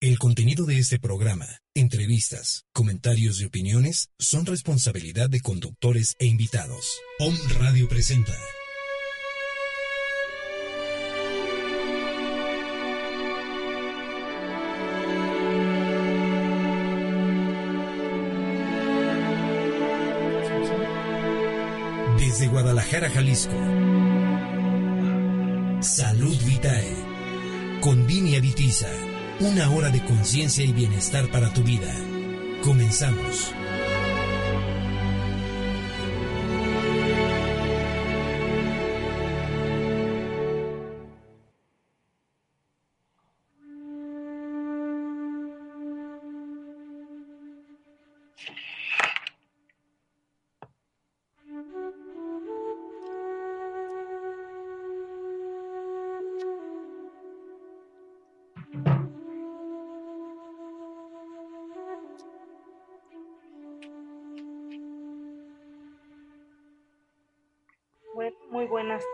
El contenido de este programa, entrevistas, comentarios y opiniones son responsabilidad de conductores e invitados. Om Radio presenta. Desde Guadalajara, Jalisco. Salud Vitae. Con Vini Avitiza. Una hora de conciencia y bienestar para tu vida. Comenzamos.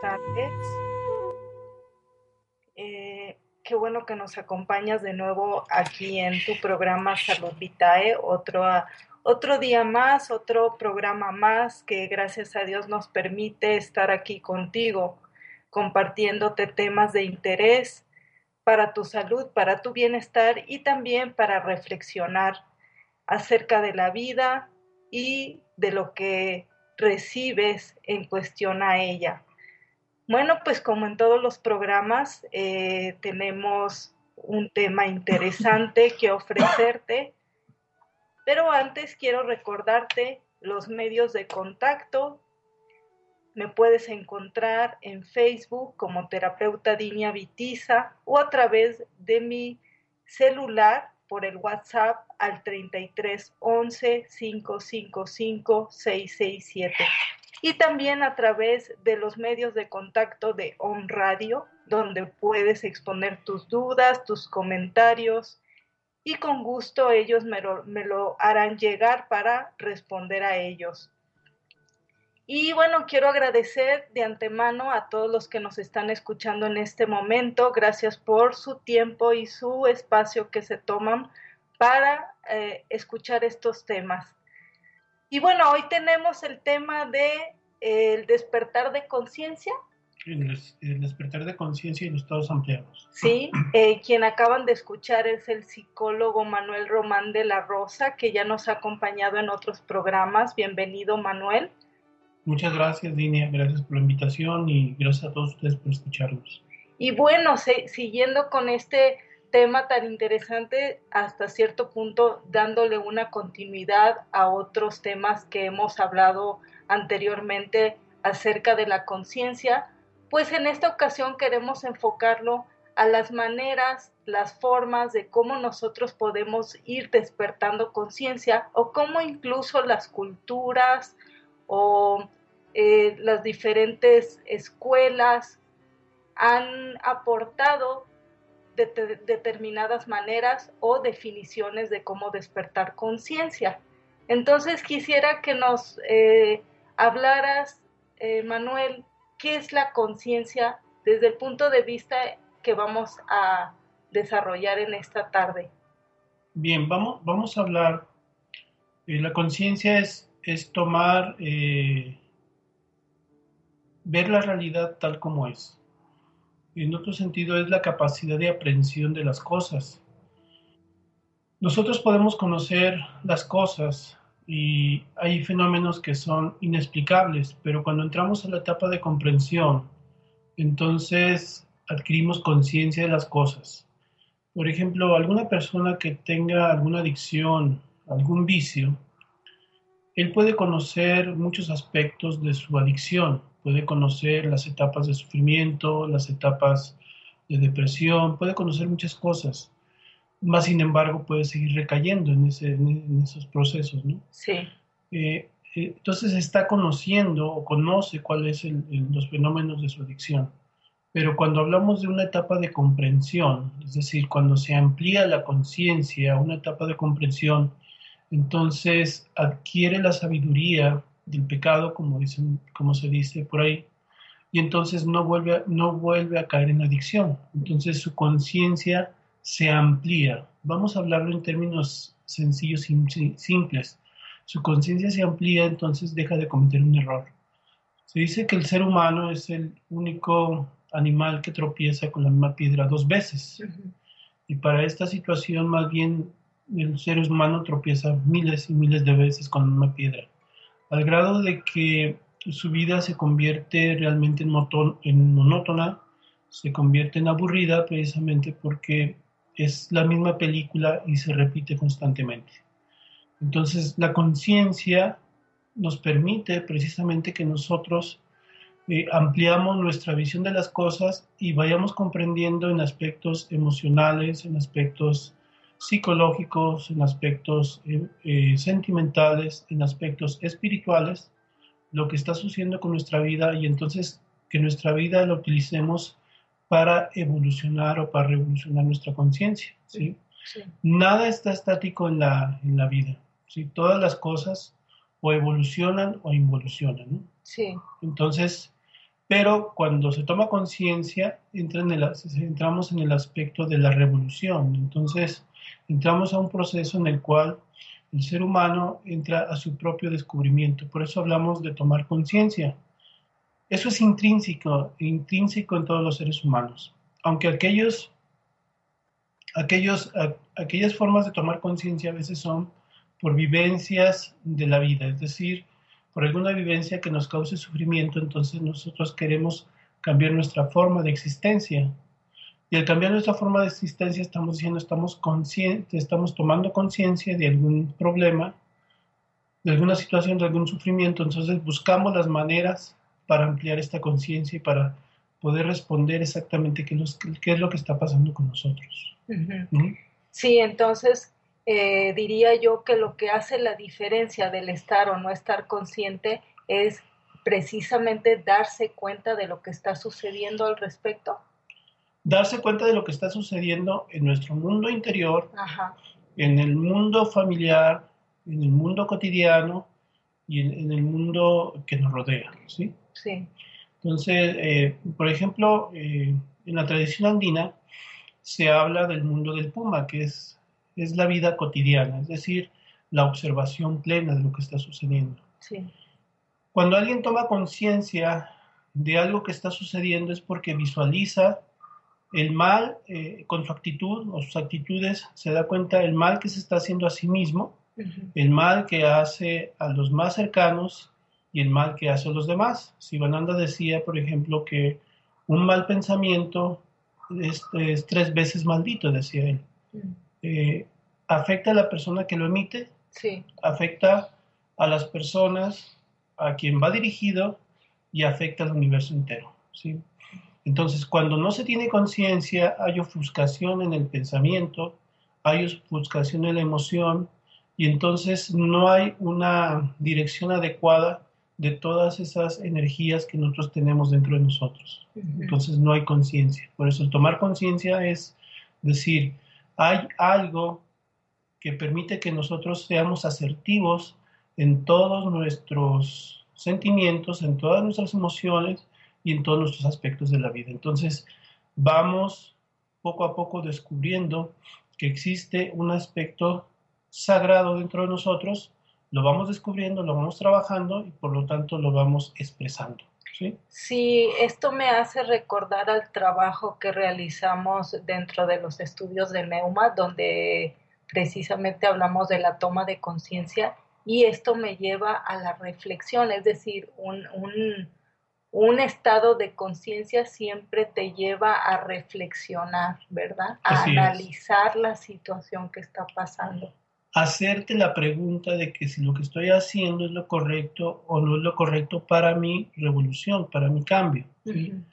Tardes. Eh, qué bueno que nos acompañas de nuevo aquí en tu programa Salud Vitae, otro, otro día más, otro programa más que gracias a Dios nos permite estar aquí contigo, compartiéndote temas de interés para tu salud, para tu bienestar y también para reflexionar acerca de la vida y de lo que recibes en cuestión a ella. Bueno, pues como en todos los programas, eh, tenemos un tema interesante que ofrecerte, pero antes quiero recordarte los medios de contacto. Me puedes encontrar en Facebook como terapeuta Dinia Vitiza o a través de mi celular por el WhatsApp al 33 11 555 667 y también a través de los medios de contacto de On Radio, donde puedes exponer tus dudas, tus comentarios y con gusto ellos me lo, harán llegar para responder a ellos. Y bueno, quiero agradecer de antemano a todos los que nos están escuchando en este momento. Gracias por su tiempo y su espacio que se toman para eh, escuchar estos temas. Y bueno, hoy tenemos el tema de eh, el despertar de conciencia. El, despertar de conciencia y los estados ampliados. Sí, eh, quien acaban de escuchar es el psicólogo Manuel Román de la Rosa, que ya nos ha acompañado en otros programas. Bienvenido, Manuel. Muchas gracias, Dinia. Gracias por la invitación y gracias a todos ustedes por escucharnos. Y bueno, siguiendo con este tema tan interesante, hasta cierto punto dándole una continuidad a otros temas que hemos hablado anteriormente acerca de la conciencia, pues en esta ocasión queremos enfocarlo a las maneras, las formas de cómo nosotros podemos ir despertando conciencia o cómo incluso las culturas, o eh, las diferentes escuelas han aportado determinadas maneras o definiciones de cómo despertar conciencia. Entonces quisiera que nos eh, hablaras, eh, Manuel, qué es la conciencia desde el punto de vista que vamos a desarrollar en esta tarde. Bien, vamos, vamos a hablar. la conciencia es es tomar, eh, ver la realidad tal como es. En otro sentido es la capacidad de aprehensión de las cosas. Nosotros podemos conocer las cosas y hay fenómenos que son inexplicables, pero cuando entramos en la etapa de comprensión, entonces adquirimos conciencia de las cosas. Por ejemplo, alguna persona que tenga alguna adicción, algún vicio, él puede conocer muchos aspectos de su adicción, puede conocer las etapas de sufrimiento, las etapas de depresión, puede conocer muchas cosas, más sin embargo puede seguir recayendo en, esos procesos, ¿no? Sí. Eh, eh, entonces está conociendo o conoce cuáles son los fenómenos de su adicción. Pero cuando hablamos de una etapa de comprensión, es decir, cuando se amplía la conciencia, una etapa de comprensión, entonces adquiere la sabiduría del pecado, como, dicen, como se dice por ahí, y entonces no vuelve, a, no vuelve a caer en adicción. Entonces su conciencia se amplía. Vamos a hablarlo en términos sencillos y simples. Su conciencia se amplía, entonces deja de cometer un error. Se dice que el ser humano es el único animal que tropieza con la misma piedra dos veces. Y para esta situación, más bien, el ser humano tropieza miles y miles de veces con la misma piedra al grado de que su vida se convierte realmente en, monótona, se convierte en aburrida precisamente porque es la misma película y se repite constantemente. Entonces la conciencia nos permite precisamente que nosotros eh, ampliamos nuestra visión de las cosas y vayamos comprendiendo en aspectos emocionales, en aspectos psicológicos, en aspectos eh, eh, sentimentales, en aspectos espirituales, lo que está sucediendo con nuestra vida y entonces que nuestra vida la utilicemos para evolucionar o para revolucionar nuestra conciencia. ¿sí? Nada está estático en la, en la vida. ¿sí? Todas las cosas o evolucionan o involucionan. Sí. Entonces, pero cuando se toma conciencia, entra entramos en el aspecto de la revolución. Entonces, entramos a un proceso en el cual el ser humano entra a su propio descubrimiento. Por eso hablamos de tomar conciencia. Eso es intrínseco, intrínseco en todos los seres humanos. Aunque aquellos, aquellos, aquellas formas de tomar conciencia a veces son por vivencias de la vida, es decir, por alguna vivencia que nos cause sufrimiento, entonces nosotros queremos cambiar nuestra forma de existencia. Y al cambiar nuestra forma de existencia estamos diciendo, estamos conscientes, estamos tomando conciencia de algún problema, de alguna situación, de algún sufrimiento, entonces buscamos las maneras para ampliar esta conciencia y para poder responder exactamente qué, es lo que está pasando con nosotros. Sí, entonces eh, diría yo que lo que hace la diferencia del estar o no estar consciente es precisamente darse cuenta de lo que está sucediendo al respecto darse cuenta de lo que está sucediendo en nuestro mundo interior, en el mundo familiar, en el mundo cotidiano y en, el mundo que nos rodea. ¿sí? Sí. Entonces, eh, por ejemplo, eh, en la tradición andina se habla del mundo del puma, que es, es la vida cotidiana, es decir, la observación plena de lo que está sucediendo. Sí. Cuando alguien toma conciencia de algo que está sucediendo es porque visualiza el mal, eh, con su actitud o sus actitudes, se da cuenta del mal que se está haciendo a sí mismo, el mal que hace a los más cercanos y el mal que hace a los demás. Sivananda decía, por ejemplo, que un mal pensamiento es, tres veces maldito, decía él. Eh, afecta a la persona que lo emite, sí. afecta a las personas a quien va dirigido y afecta al universo entero. ¿sí? Entonces, cuando no se tiene conciencia, hay ofuscación en el pensamiento, hay ofuscación en la emoción, y entonces no hay una dirección adecuada de todas esas energías que nosotros tenemos dentro de nosotros. Entonces no hay conciencia. Por eso tomar conciencia es decir, hay algo que permite que nosotros seamos asertivos en todos nuestros sentimientos, en todas nuestras emociones, y en todos nuestros aspectos de la vida. Entonces, vamos poco a poco descubriendo que existe un aspecto sagrado dentro de nosotros, lo vamos descubriendo, lo vamos trabajando y por lo tanto lo vamos expresando. ¿sí? sí, esto me hace recordar al trabajo que realizamos dentro de los estudios de Neuma, donde precisamente hablamos de la toma de conciencia y esto me lleva a la reflexión, es decir, un, un un estado de conciencia siempre te lleva a reflexionar, ¿verdad? A analizar la situación que está pasando. Hacerte la pregunta de que si lo que estoy haciendo es lo correcto o no es lo correcto para mi revolución, para mi cambio.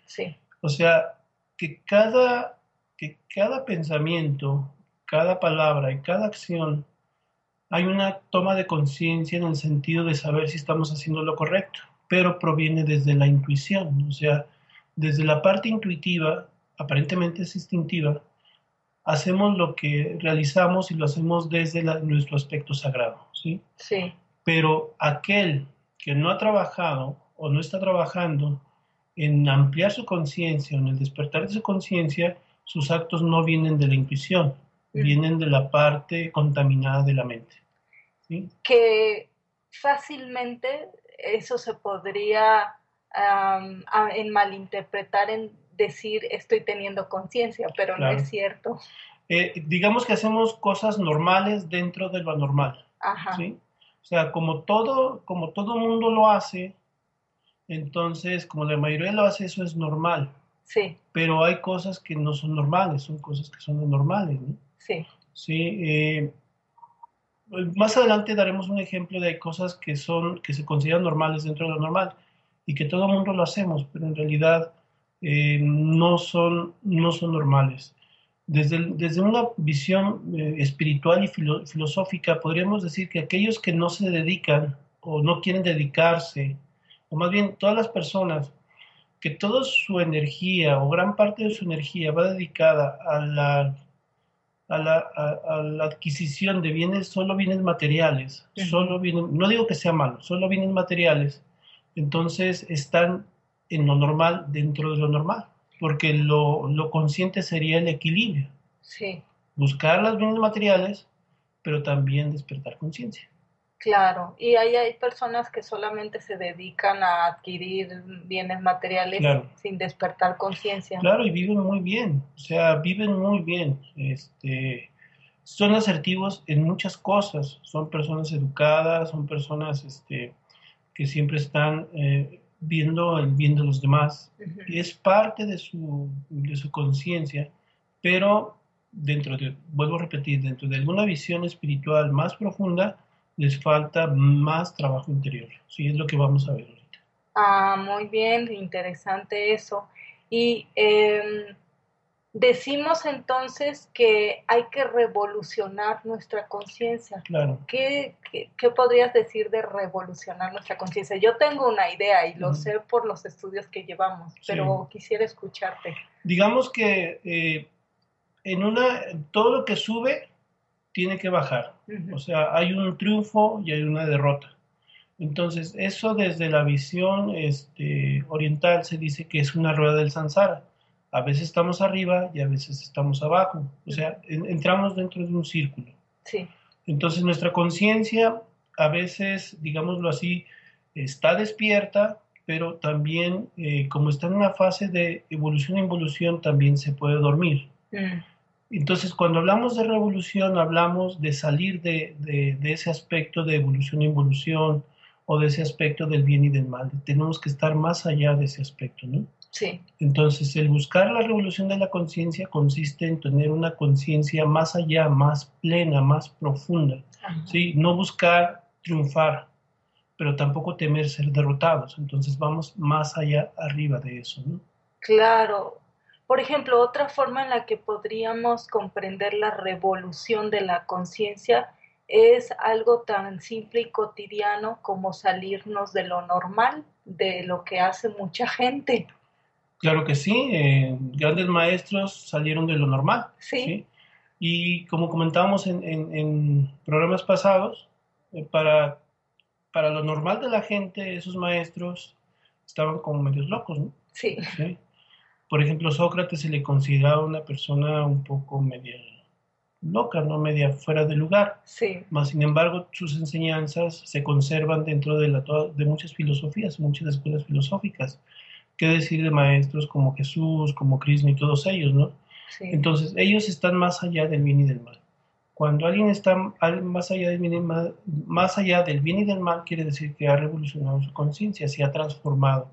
¿sí? O sea, que cada, que cada pensamiento, cada palabra y cada acción hay una toma de conciencia en el sentido de saber si estamos haciendo lo correcto, pero proviene desde la intuición, o sea, desde la parte intuitiva, aparentemente es instintiva, hacemos lo que realizamos y lo hacemos desde nuestro aspecto sagrado, ¿sí? Sí. Pero aquel que no ha trabajado o no está trabajando en ampliar su conciencia, en el despertar de su conciencia, sus actos no vienen de la intuición, vienen de la parte contaminada de la mente. Que fácilmente eso se podría en malinterpretar en decir estoy teniendo conciencia, pero no es cierto. Eh, digamos que hacemos cosas normales dentro de lo anormal. ¿sí? O sea, como todo, como todo mundo lo hace, entonces, como la mayoría lo hace, eso es normal. Sí. Pero hay cosas que no son normales, son cosas que son anormales, ¿no? Sí. Sí. Eh, más adelante daremos un ejemplo de cosas que son, que se consideran normales dentro de lo normal y que todo el mundo lo hacemos, pero en realidad eh, no, son, no son normales. Desde, desde una visión eh, espiritual y filosófica, podríamos decir que aquellos que no se dedican o no quieren dedicarse, o más bien todas las personas que toda su energía o gran parte de su energía va dedicada a la, a la, adquisición de bienes, solo bienes materiales, solo no digo que sea malo, solo bienes materiales, entonces están en lo normal dentro de lo normal, porque lo, consciente sería el equilibrio. Sí. Buscar las bienes materiales, pero también despertar conciencia. Claro, y ahí hay personas que solamente se dedican a adquirir bienes materiales sin despertar conciencia. Claro, y viven muy bien, o sea, viven muy bien. Este, son asertivos en muchas cosas, son personas educadas, son personas este, que siempre están eh, viendo el bien de los demás. y es parte de su, de su conciencia, pero dentro de, vuelvo a repetir, dentro de alguna visión espiritual más profunda, les falta más trabajo interior. Sí, es lo que vamos a ver ahorita. Ah, muy bien, interesante eso. Y eh, Decimos entonces que hay que revolucionar nuestra conciencia. Claro. ¿Qué, podrías decir de revolucionar nuestra conciencia? Yo tengo una idea y lo sé por los estudios que llevamos, pero quisiera escucharte. Digamos que eh, en una, todo lo que sube tiene que bajar. O sea, hay un triunfo y hay una derrota. Entonces, eso desde la visión este, oriental se dice que es una rueda del samsara a veces estamos arriba y a veces estamos abajo. O sea, entramos dentro de un círculo. Sí. Entonces nuestra conciencia a veces, digámoslo así, está despierta, pero también eh, como está en una fase de evolución e involución, también se puede dormir. Mm. Entonces, cuando hablamos de revolución, hablamos de salir de, de, ese aspecto de evolución e involución o de ese aspecto del bien y del mal. Tenemos que estar más allá de ese aspecto, ¿no? Sí. Entonces, el buscar la revolución de la conciencia consiste en tener una conciencia más allá, más plena, más profunda. ¿sí? No buscar triunfar, pero tampoco temer ser derrotados. Entonces, vamos más allá, arriba de eso. ¿no? Claro. Por ejemplo, otra forma en la que podríamos comprender la revolución de la conciencia es algo tan simple y cotidiano como salirnos de lo normal, de lo que hace mucha gente. Claro que sí, eh, grandes maestros salieron de lo normal. Sí. Y como comentábamos en, programas pasados, eh, para, para lo normal de la gente, esos maestros estaban como medios locos, ¿no? Sí. Por ejemplo, Sócrates se le consideraba una persona un poco media loca, ¿no? Media fuera de lugar. Sí. Más sin embargo, sus enseñanzas se conservan dentro de, la, de muchas filosofías, muchas escuelas filosóficas qué decir de maestros como Jesús, como Krishna y todos ellos, ¿no? Entonces, ellos están más allá del bien y del mal. Cuando alguien está más allá, del bien y mal, más allá del bien y del mal, quiere decir que ha revolucionado su conciencia, se ha transformado.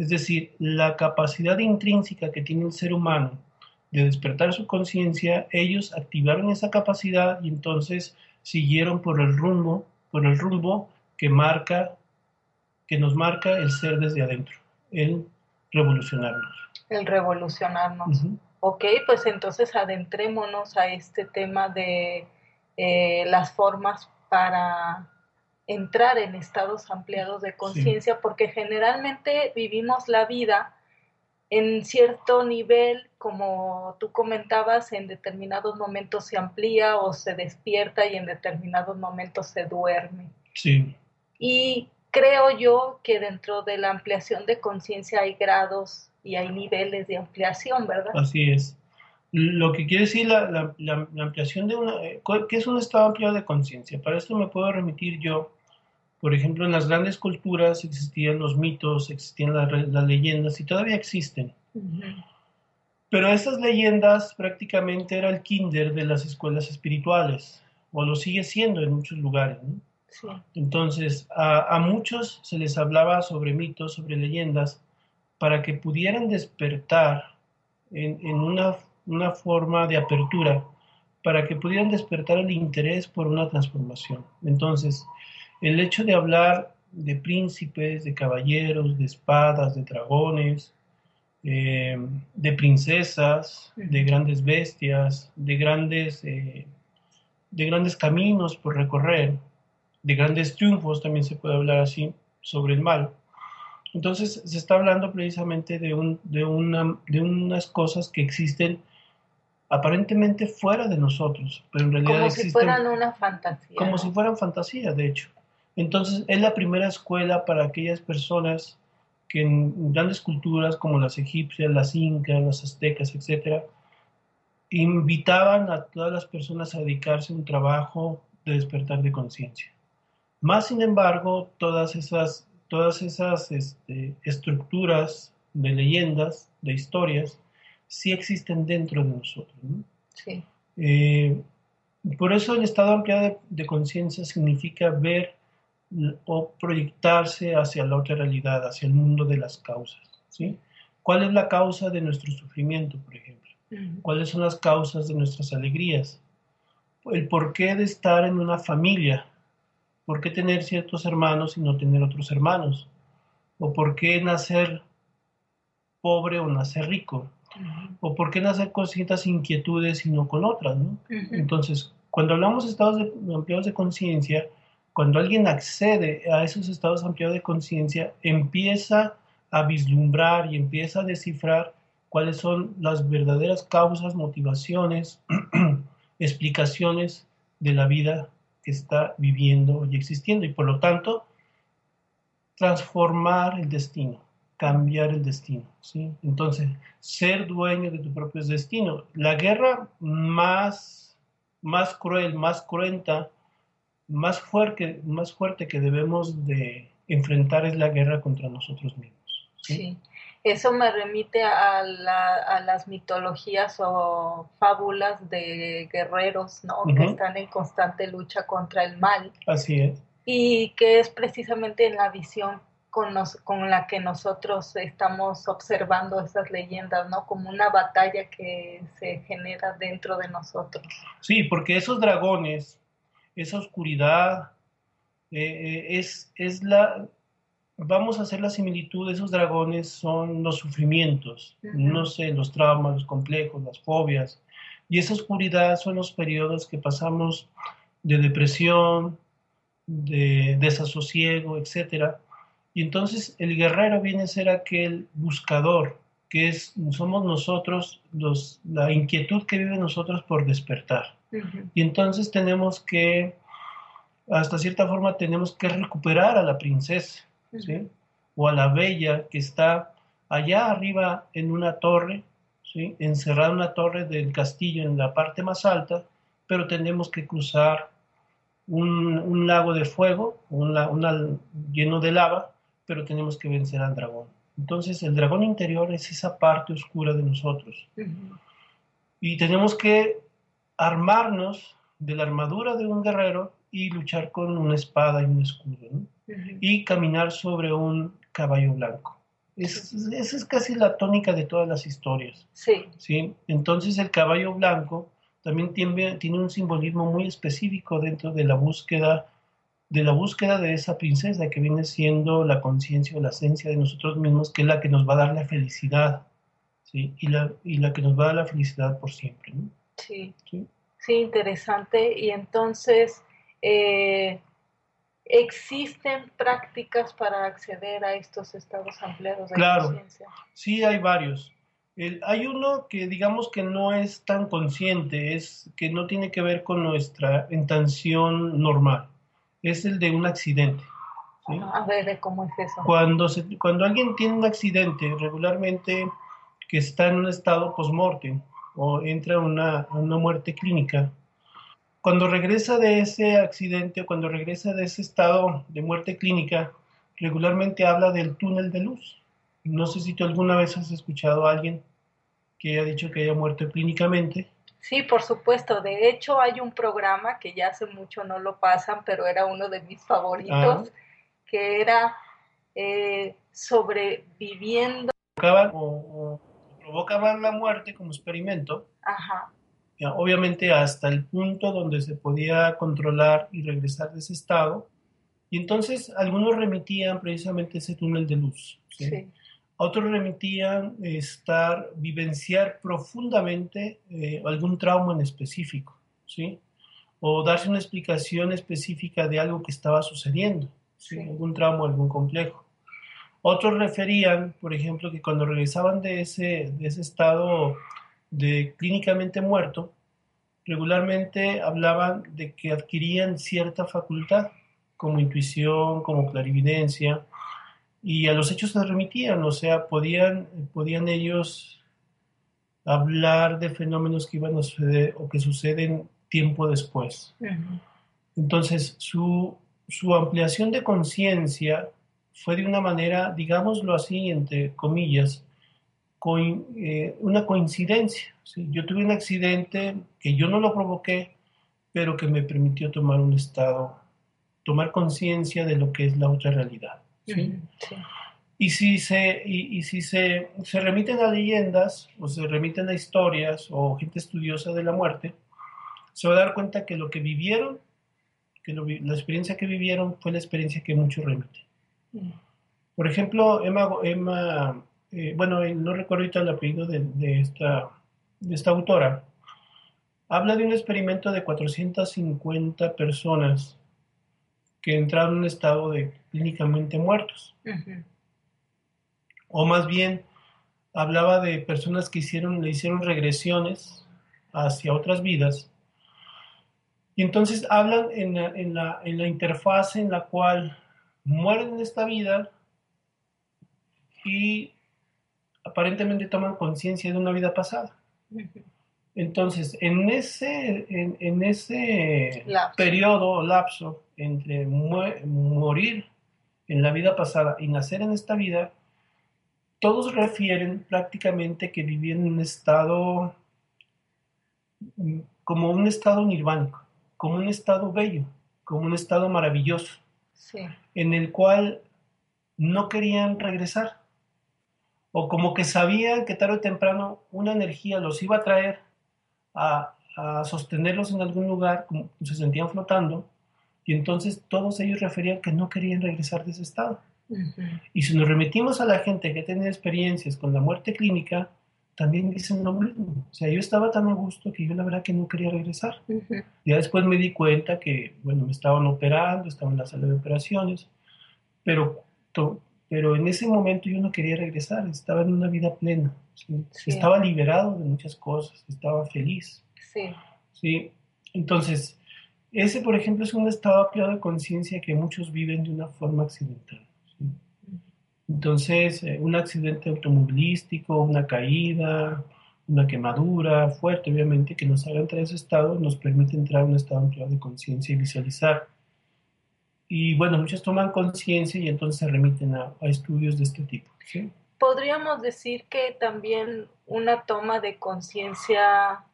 Es decir, la capacidad intrínseca que tiene el ser humano de despertar su conciencia, ellos activaron esa capacidad y entonces siguieron por el rumbo, por el rumbo que marca, que nos marca el ser desde adentro, el revolucionarnos. El revolucionarnos. Ok, pues entonces adentrémonos a este tema de eh, las formas para entrar en estados ampliados de conciencia, porque generalmente vivimos la vida en cierto nivel, como tú comentabas, en determinados momentos se amplía o se despierta y en determinados momentos se duerme. Sí. Y creo yo que dentro de la ampliación de conciencia hay grados y hay niveles de ampliación, ¿verdad? Así es. Lo que quiere decir la, la, ampliación de una... Eh, ¿Qué es un estado ampliado de conciencia? Para esto me puedo remitir yo por ejemplo, en las grandes culturas existían los mitos, existían las, leyendas y todavía existen. Pero estas leyendas prácticamente era el kinder de las escuelas espirituales, o lo sigue siendo en muchos lugares. Entonces, a, muchos se les hablaba sobre mitos, sobre leyendas, para que pudieran despertar en, una, una forma de apertura, para que pudieran despertar el interés por una transformación. Entonces, el hecho de hablar de príncipes, de caballeros, de espadas, de dragones, eh, de princesas, de grandes bestias, de grandes, eh, de grandes caminos por recorrer, de grandes triunfos, también se puede hablar así, sobre el mal. Entonces se está hablando precisamente de, un, de, una, de unas cosas que existen aparentemente fuera de nosotros, pero en realidad como si fueran una fantasía. Como si fueran fantasía, de hecho. Entonces, es la primera escuela para aquellas personas que en grandes culturas como las egipcias, las incas, las aztecas, etc., invitaban a todas las personas a dedicarse a un trabajo de despertar de conciencia. Más sin embargo, todas esas, todas esas este, estructuras de leyendas, de historias, sí existen dentro de nosotros. Sí. Eh, por eso el estado ampliado de conciencia significa ver o proyectarse hacia la otra realidad, hacia el mundo de las causas. ¿sí? ¿Cuál es la causa de nuestro sufrimiento, por ejemplo? ¿Cuáles son las causas de nuestras alegrías? El porqué de estar en una familia. ¿Por qué tener ciertos hermanos y no tener otros hermanos? ¿O por qué nacer pobre o nacer rico? ¿O por qué nacer con ciertas inquietudes y no con otras? Entonces, cuando hablamos de estados de, ampliados de conciencia, cuando alguien accede a esos estados ampliados de conciencia, empieza a vislumbrar y empieza a descifrar cuáles son las verdaderas causas, motivaciones, explicaciones de la vida que está viviendo y existiendo y por lo tanto transformar el destino, cambiar el destino. ¿sí? Entonces, ser dueño de tu propio destino. La guerra más, más cruel, más cruenta, más fuerte, más fuerte que debemos de enfrentar es la guerra contra nosotros mismos. Sí, eso me remite a, las mitologías o fábulas de guerreros, ¿no? Que están en constante lucha contra el mal. Así es. Y que es precisamente en la visión con, con la que nosotros estamos observando esas leyendas, ¿no? Como una batalla que se genera dentro de nosotros. Sí, porque esos dragones esa oscuridad, eh, eh, es, es la, vamos a hacer la similitud, esos dragones son los sufrimientos, no sé, los traumas, los complejos, las fobias, y esa oscuridad son los periodos que pasamos de depresión, de desasosiego, etc. Y entonces el guerrero viene a ser aquel buscador, que es, somos nosotros, los, la inquietud que vive nosotros por despertar. Y entonces tenemos que, hasta cierta forma, tenemos que recuperar a la princesa, ¿sí? O a la bella que está allá arriba en una torre, ¿sí? Encerrada en una torre del castillo en la parte más alta, pero tenemos que cruzar un, lago de fuego, un lleno de lava, pero tenemos que vencer al dragón. Entonces el dragón interior es esa parte oscura de nosotros. Y tenemos que armarnos de la armadura de un guerrero y luchar con una espada y un escudo, y caminar sobre un caballo blanco. esa es casi la tónica de todas las historias. Sí. ¿sí? Entonces el caballo blanco también tiene, tiene un simbolismo muy específico dentro de la búsqueda de la búsqueda de esa princesa que viene siendo la conciencia o la esencia de nosotros mismos, que es la que nos va a dar la felicidad. ¿sí? y, la, y la que nos va a dar la felicidad por siempre. ¿no? Sí. sí, sí, interesante. Y entonces, eh, ¿existen prácticas para acceder a estos estados ampliados de claro, conciencia? Sí, hay varios. El, hay uno que digamos que no es tan consciente, es que no tiene que ver con nuestra intención normal. Es el de un accidente. A ver, ¿cómo es eso? Cuando, se, cuando alguien tiene un accidente, regularmente que está en un estado post-mortem o entra a una, una muerte clínica, cuando regresa de ese accidente o cuando regresa de ese estado de muerte clínica, regularmente habla del túnel de luz. No sé si tú alguna vez has escuchado a alguien que haya dicho que haya muerto clínicamente. Sí, por supuesto. De hecho, hay un programa que ya hace mucho no lo pasan, pero era uno de mis favoritos, ah. que era eh, sobreviviendo. O, provocaban la muerte como experimento. Ajá. obviamente hasta el punto donde se podía controlar y regresar de ese estado. Y entonces algunos remitían precisamente ese túnel de luz. ¿sí? Otros remitían estar, vivenciar profundamente eh, algún trauma en específico, ¿sí? O darse una explicación específica de algo que estaba sucediendo, ¿sí? Algún trauma, algún complejo. Otros referían, por ejemplo, que cuando regresaban de ese, de ese estado de clínicamente muerto, regularmente hablaban de que adquirían cierta facultad, como intuición, como clarividencia, y a los hechos se remitían, o sea, podían, podían ellos hablar de fenómenos que iban a suceder o que suceden tiempo después. Entonces, su, su, ampliación de conciencia fue de una manera, digámoslo así, entre comillas, eh, una coincidencia. Yo tuve un accidente que yo no lo provoqué, pero que me permitió tomar un estado, tomar conciencia de lo que es la otra realidad. Y si, se, y, si se, se, remiten a leyendas o se remiten a historias o gente estudiosa de la muerte, se va a dar cuenta que lo que vivieron, que la experiencia que vivieron fue la experiencia que muchos remiten. Por ejemplo, Emma, Emma eh, bueno, no recuerdo ahorita el apellido de, de, esta, de esta autora, habla de un experimento de 450 personas que entraron en un estado de clínicamente muertos. O más bien, hablaba de personas que hicieron, le hicieron regresiones hacia otras vidas. Y entonces hablan en la, en la, en la interfase en la cual mueren en esta vida y aparentemente toman conciencia de una vida pasada. Entonces, en ese, en, ese periodo o lapso entre morir en la vida pasada y nacer en esta vida, todos refieren prácticamente que vivían en un estado como un estado nirvánico, como un estado bello, como un estado maravilloso, en el cual no querían regresar, o como que sabían que tarde o temprano una energía los iba a traer a, sostenerlos en algún lugar, como se sentían flotando, y entonces todos ellos referían que no querían regresar de ese estado. Y si nos remitimos a la gente que tenía experiencias con la muerte clínica, también dicen lo mismo. O sea, yo estaba tan a gusto que yo la verdad que no quería regresar. Ya después me di cuenta que, bueno, me estaban operando, estaba en la sala de operaciones, pero, pero en ese momento yo no quería regresar, estaba en una vida plena. Estaba liberado de muchas cosas, estaba feliz. Sí. Sí. Entonces, ese, por ejemplo, es un estado ampliado de conciencia que muchos viven de una forma accidental. Entonces, eh, un accidente automovilístico, una caída, una quemadura fuerte, obviamente, que nos haga entrar a ese estado, nos permite entrar a un estado ampliado de conciencia y visualizar. Y bueno, muchos toman conciencia y entonces se remiten a, estudios de este tipo. Podríamos decir que también una toma de conciencia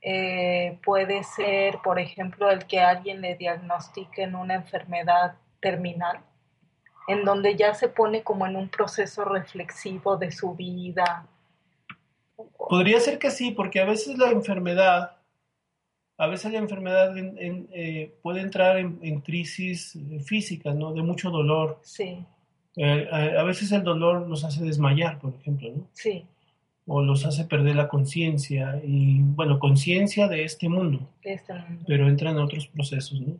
eh, puede ser, por ejemplo, el que alguien le diagnostiquen una enfermedad terminal, en donde ya se pone como en un proceso reflexivo de su vida. Podría ser que sí, porque a veces la enfermedad, a veces la enfermedad eh, puede entrar en, crisis físicas, ¿no? De mucho dolor. Sí. Eh, a, veces el dolor nos hace desmayar, por ejemplo, ¿no? Sí. o los hace perder la conciencia y, bueno, conciencia de este mundo, Este mundo. pero entra en otros procesos, ¿no?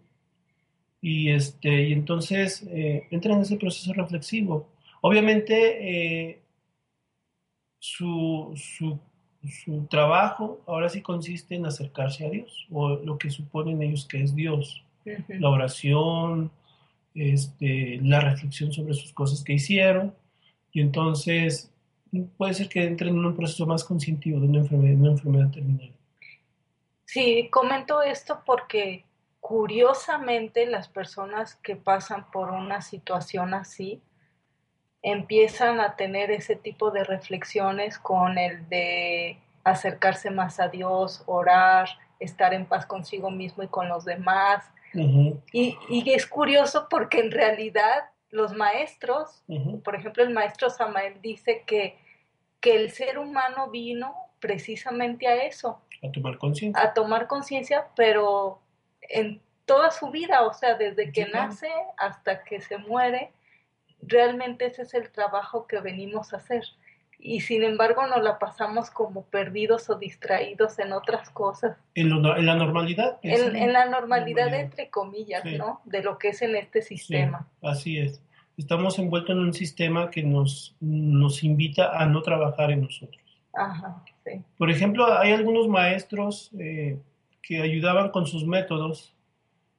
Y, este, y entonces eh, entra en ese proceso reflexivo. Obviamente, eh, su, su, su trabajo ahora sí consiste en acercarse a Dios, o lo que suponen ellos que es Dios, la oración, este, la reflexión sobre sus cosas que hicieron, y entonces puede ser que entren en un proceso más conscientivo de una enfermedad, de una enfermedad terminal. Sí, comento esto porque curiosamente las personas que pasan por una situación así empiezan a tener ese tipo de reflexiones con el de acercarse más a Dios, orar, estar en paz consigo mismo y con los demás. Y, y es curioso porque en realidad los maestros, por ejemplo el maestro Samael dice que, que el ser humano vino precisamente a eso, A tomar conciencia. a tomar conciencia, pero en toda su vida, o sea, desde que nace hasta que se muere, realmente ese es el trabajo que venimos a hacer. Y sin embargo nos la pasamos como perdidos o distraídos en otras cosas, En, lo- en la normalidad. en, en la normalidad normalidad. entre comillas, Sí. ¿no? De lo que es en este Sí, sistema. así es. Estamos envueltos en un sistema que nos, nos invita a no trabajar en nosotros. Ajá, sí. Por ejemplo, hay algunos maestros eh, que ayudaban con sus métodos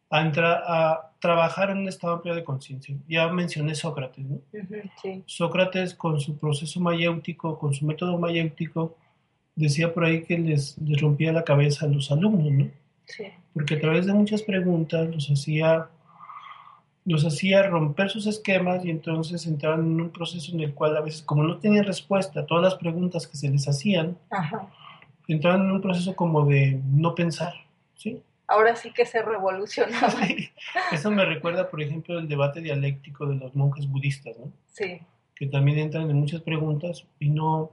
a, entrar, a trabajar en un estado amplio de conciencia. Ya mencioné Sócrates, ¿no? Ujú, sí. Sócrates con su proceso mayéutico, con su método mayéutico, decía por ahí que les, les rompía la cabeza a los alumnos, ¿no? Sí. Porque a través de muchas preguntas los hacía, los hacía romper sus esquemas y entonces entraban en un proceso en el cual a veces, como no tenían respuesta a todas las preguntas que se les hacían, Ajá. Entraban en un proceso como de no pensar, ¿sí? Ahora sí que se revolucionaba. Sí. Eso me recuerda, por ejemplo, el debate dialéctico de los monjes budistas, ¿no? Sí. que también entran en muchas preguntas y no,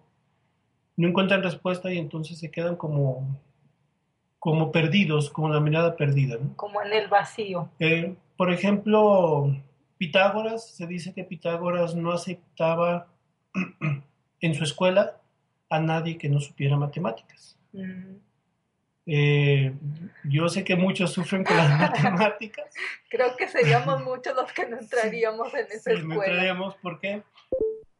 no encuentran respuesta y entonces se quedan como, como perdidos, como la mirada perdida. ¿no? Como en el vacío. Eh, por ejemplo, Pitágoras, se dice que Pitágoras no aceptaba en su escuela a nadie que no supiera matemáticas. Mm. Eh, yo sé que muchos sufren con las matemáticas. Creo que seríamos muchos los que no entraríamos en esa Sí, no escuela. entraremos, ¿por qué?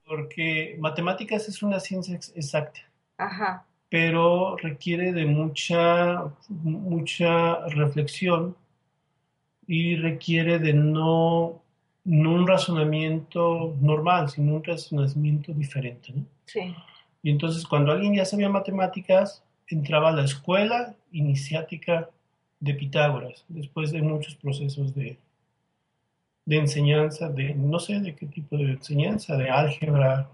Porque matemáticas es una ciencia ex- exacta. Ajá. pero requiere de mucha, mucha reflexión y requiere de no, no un razonamiento normal, sino un razonamiento diferente. ¿no? Sí. Y entonces cuando alguien ya sabía matemáticas, entraba a la escuela iniciática de Pitágoras, después de muchos procesos de, de enseñanza, de no sé de qué tipo de enseñanza, de álgebra,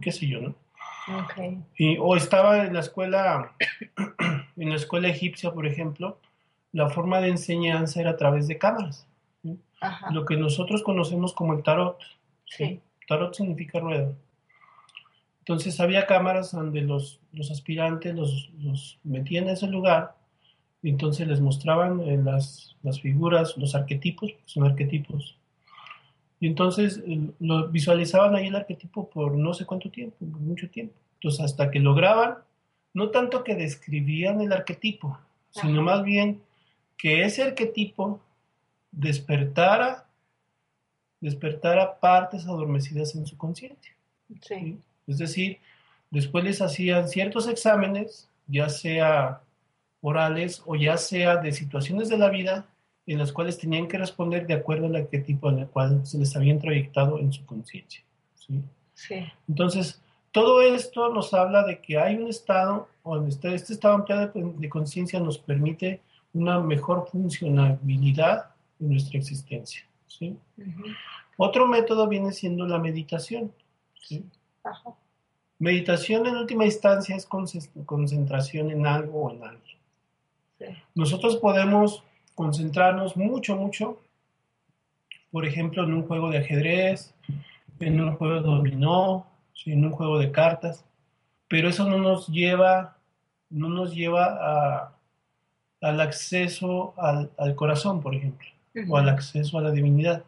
qué sé yo, ¿no? Ok. Y- o estaba en la escuela, en la escuela egipcia, por ejemplo, la forma de enseñanza era a través de cámaras. Lo que nosotros conocemos como el tarot. Sí. Tarot significa rueda. Entonces había cámaras donde los, los aspirantes los, los metían en ese lugar y entonces les mostraban eh, las, las figuras, los arquetipos, porque son arquetipos. Y entonces eh, lo visualizaban ahí el arquetipo por no sé cuánto tiempo, por mucho tiempo. Entonces hasta que lograban, no tanto que describían el arquetipo, sino Ajá. más bien que ese arquetipo despertara, despertara partes adormecidas en su conciencia. Sí. Es decir, después les hacían ciertos exámenes, ya sea orales o ya sea de situaciones de la vida en las cuales tenían que responder de acuerdo al arquetipo en el cual se les había introyectado en su conciencia. ¿sí? Sí. Entonces, todo esto nos habla de que hay un estado, o este, este estado ampliado de, de conciencia nos permite una mejor funcionabilidad de nuestra existencia. ¿sí? Otro método viene siendo la meditación. ¿sí? Ajá. Meditación en última instancia es conce- concentración en algo o en alguien. Sí. Nosotros podemos concentrarnos mucho, mucho, por ejemplo, en un juego de ajedrez, en un juego de dominó, en un juego de cartas, pero eso no nos lleva, no nos lleva a- al acceso al, al corazón, por ejemplo, o al acceso a la divinidad.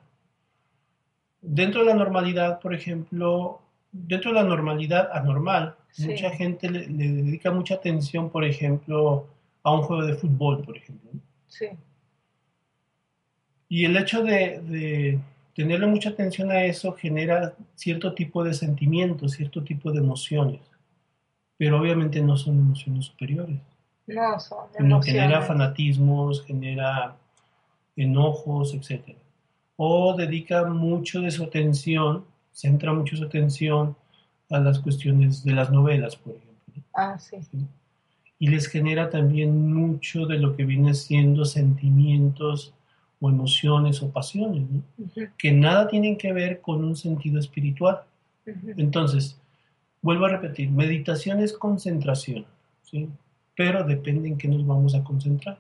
Dentro de la normalidad, por ejemplo, dentro de la normalidad anormal, Mucha gente le, dedica mucha atención, por ejemplo, a un juego de fútbol, por ejemplo. Sí. Y el hecho de, tenerle mucha atención a eso genera cierto tipo de sentimientos, cierto tipo de emociones, pero obviamente no son emociones superiores. No son emociones. Genera fanatismos, genera enojos, etc. O dedica mucho de su atención, centra mucho su atención a las cuestiones de las novelas, por ejemplo. Ah, sí. Y les genera también mucho de lo que viene siendo sentimientos o emociones o pasiones, ¿no? que nada tienen que ver con un sentido espiritual. Entonces, vuelvo a repetir, meditación es concentración, ¿sí? pero depende en qué nos vamos a concentrar.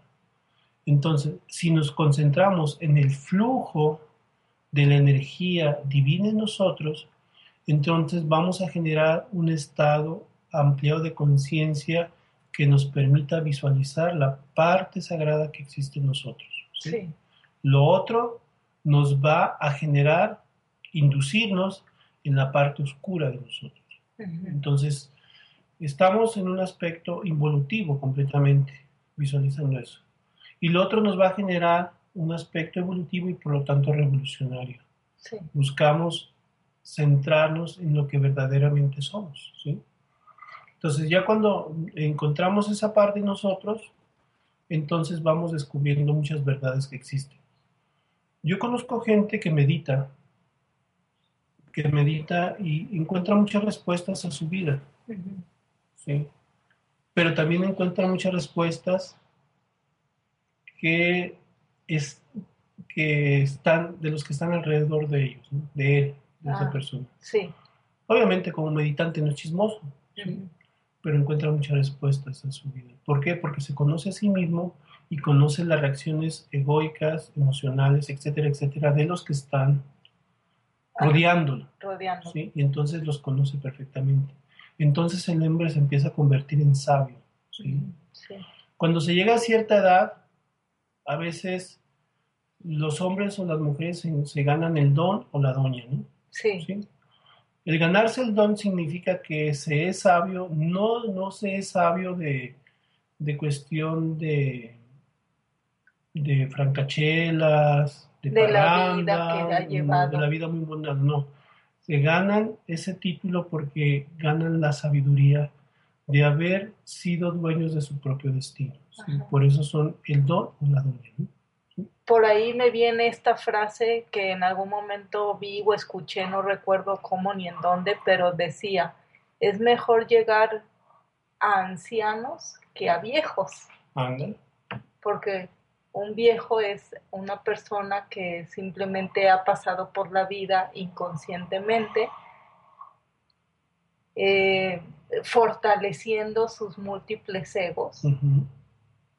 Entonces, si nos concentramos en el flujo de la energía divina en nosotros, entonces vamos a generar un estado ampliado de conciencia que nos permita visualizar la parte sagrada que existe en nosotros. Lo otro nos va a generar, inducirnos en la parte oscura de nosotros. Entonces, estamos en un aspecto involutivo completamente, visualizando eso. Y lo otro nos va a generar un aspecto evolutivo y por lo tanto revolucionario. Buscamos centrarnos en lo que verdaderamente somos. ¿sí? Entonces ya cuando encontramos esa parte de nosotros, entonces vamos descubriendo muchas verdades que existen. Yo conozco gente que medita, que medita y encuentra muchas respuestas a su vida. ¿sí? Pero también encuentra muchas respuestas que, es, que están, de los que están alrededor de ellos, de él, de esa ah, persona. Sí. Obviamente como meditante no es chismoso, pero encuentra muchas respuestas en su vida. ¿Por qué? Porque se conoce a sí mismo y conoce las reacciones egoicas, emocionales, etcétera, etcétera, de los que están rodeándolo. Rodeando. ¿sí? Y entonces los conoce perfectamente. Entonces el hombre se empieza a convertir en sabio. ¿sí? Sí. Cuando se llega a cierta edad, a veces los hombres o las mujeres se, ganan el don o la doña, ¿no? Sí. El ganarse el don significa que se es sabio, no, no se es sabio de, cuestión de, de francachelas, de, de la vida que ha llevado. de la vida muy buena, no. Se ganan ese título porque ganan la sabiduría de haber sido dueños de su propio destino. Por eso son el don o la doña. Por ahí me viene esta frase que en algún momento vi o escuché, no recuerdo cómo ni en dónde, pero decía, es mejor llegar a ancianos que a viejos. Porque un viejo es una persona que simplemente ha pasado por la vida inconscientemente. Eh, fortaleciendo sus múltiples egos.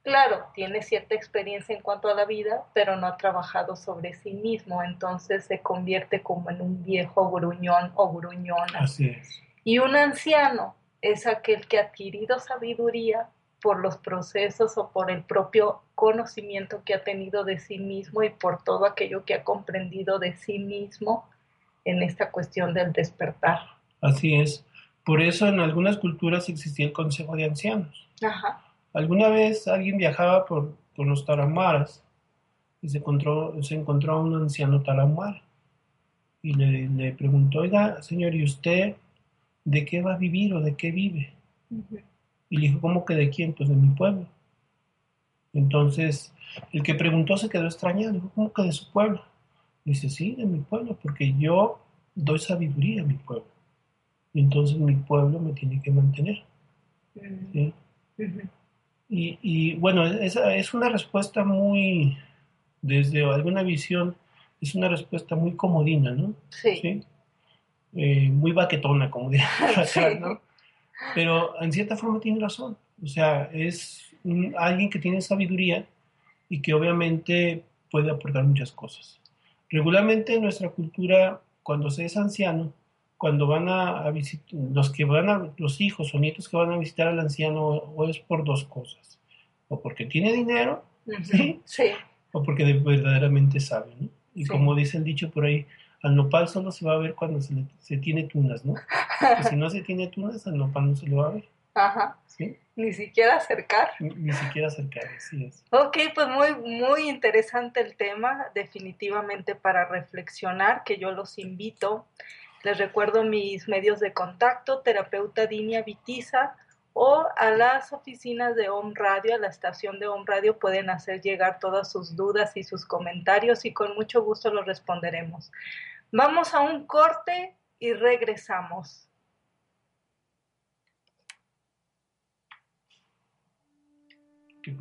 Claro, tiene cierta experiencia en cuanto a la vida, pero no ha trabajado sobre sí mismo, entonces se convierte como en un viejo gruñón o gruñona. Así es. Y un anciano es aquel que ha adquirido sabiduría por los procesos o por el propio conocimiento que ha tenido de sí mismo y por todo aquello que ha comprendido de sí mismo en esta cuestión del despertar. Así es. Por eso en algunas culturas existía el Consejo de Ancianos. Ajá. Alguna vez alguien viajaba por, los tarahumaras y se encontró, se encontró a un anciano tarahumara y le, preguntó, oiga, señor, ¿y usted de qué va a vivir o de qué vive? Y le dijo, ¿cómo que de quién? Pues de mi pueblo. Entonces, el que preguntó se quedó extrañado, dijo, ¿cómo que de su pueblo? Dice, sí, de mi pueblo, porque yo doy sabiduría a mi pueblo y entonces mi pueblo me tiene que mantener. Y, bueno, esa es una respuesta muy, desde alguna visión, es una respuesta muy comodina, ¿no? Sí. Eh, muy baquetona, como diría ¿no? Pero en cierta forma tiene razón. O sea, es alguien que tiene sabiduría y que obviamente puede aportar muchas cosas. Regularmente en nuestra cultura, cuando se es anciano, cuando van a, visitar, los que van a, los hijos o nietos que van a visitar al anciano, o es por dos cosas, o porque tiene dinero, ¿sí? o porque verdaderamente sabe, ¿no? Y como dice el dicho por ahí, al nopal solo se va a ver cuando se, se tiene tunas, ¿no? si no se tiene tunas, al nopal no se lo va a ver. Ajá. ¿Sí? Ni siquiera acercar. Ni, ni siquiera acercar, así es. Ok, pues muy, muy interesante el tema, definitivamente para reflexionar, que yo los invito. Les recuerdo mis medios de contacto, terapeuta Dinia Vitiza, o a las oficinas de Home Radio, a la estación de Home Radio, pueden hacer llegar todas sus dudas y sus comentarios y con mucho gusto los responderemos. Vamos a un corte y regresamos. Qué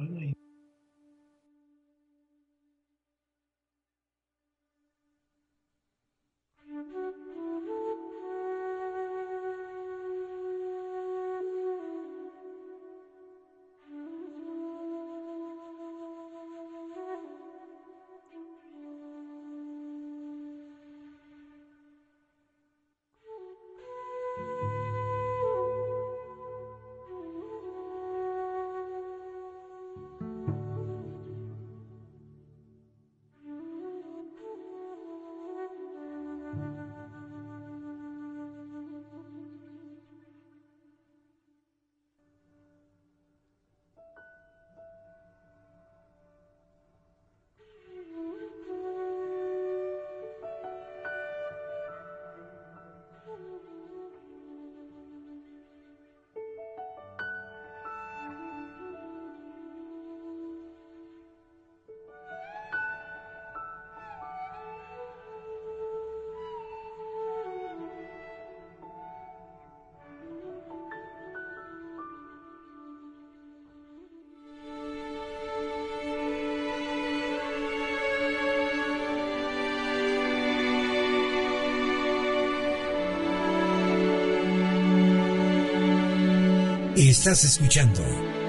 Estás escuchando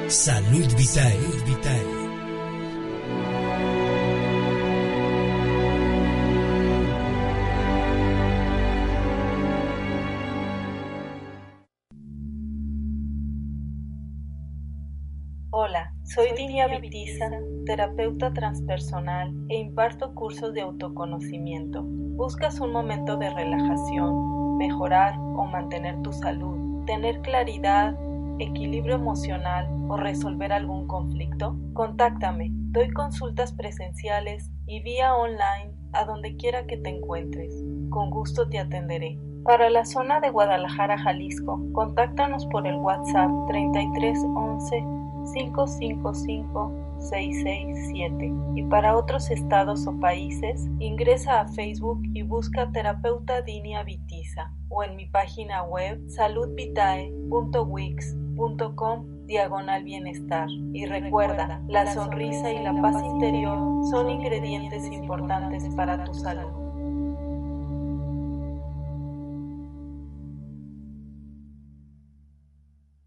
Salud Vitae. Vitae. Hola, soy Dinia Vitiza, terapeuta transpersonal e imparto cursos de autoconocimiento. ¿Buscas un momento de relajación, mejorar o mantener tu salud, tener claridad, equilibrio emocional o resolver algún conflicto? Contáctame. Doy consultas presenciales y vía online a donde quiera que te encuentres. Con gusto te atenderé. Para la zona de Guadalajara, Jalisco, contáctanos por el WhatsApp 3311 555-667. Y para otros estados o países, ingresa a Facebook y busca Terapeuta Dinia Vitiza o en mi página web diagonal bienestar. Y recuerda, la sonrisa y la paz interior son ingredientes importantes para tu salud.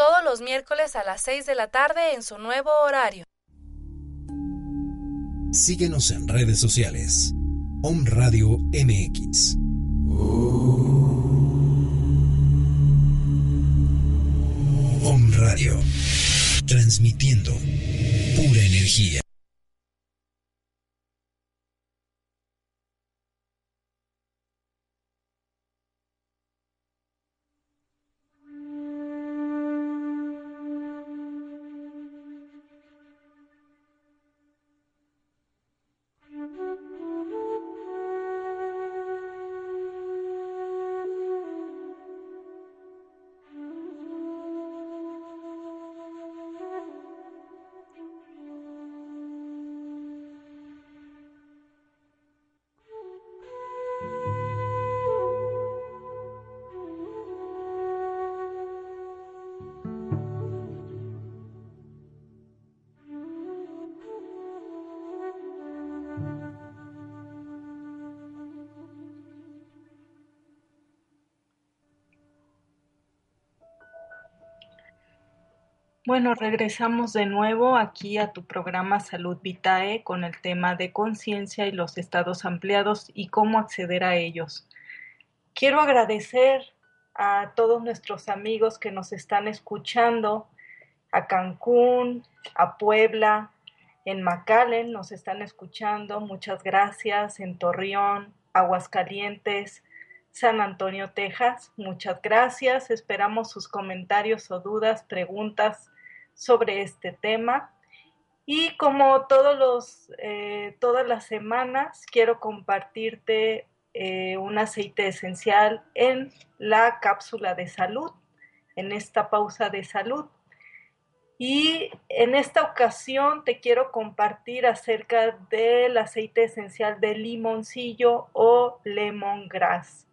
todos los miércoles a las 6 de la tarde en su nuevo horario. Síguenos en redes sociales. Om Radio MX. Om Radio. Transmitiendo pura energía. Bueno, regresamos de nuevo aquí a tu programa Salud Vitae con el tema de conciencia y los estados ampliados y cómo acceder a ellos. Quiero agradecer a todos nuestros amigos que nos están escuchando, a Cancún, a Puebla, en McAllen nos están escuchando, muchas gracias, en Torreón, Aguascalientes, San Antonio, Texas, muchas gracias, esperamos sus comentarios o dudas, preguntas sobre este tema. Y como todos los, eh, todas las semanas, quiero compartirte eh, un aceite esencial en la cápsula de salud, en esta pausa de salud. Y en esta ocasión te quiero compartir acerca del aceite esencial de limoncillo o lemongrass.